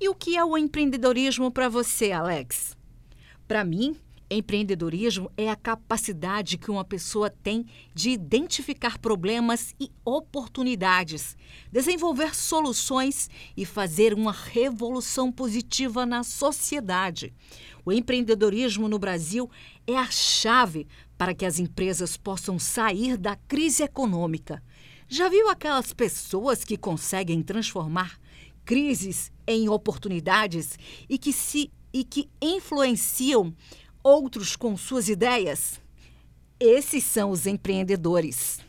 E o que é o empreendedorismo para você, Alex? Para mim, empreendedorismo é a capacidade que uma pessoa tem de identificar problemas e oportunidades, desenvolver soluções e fazer uma revolução positiva na sociedade. O empreendedorismo no Brasil é a chave para que as empresas possam sair da crise econômica. Já viu aquelas pessoas que conseguem transformar crises em oportunidades e que se e que influenciam outros com suas ideias? Esses são os empreendedores.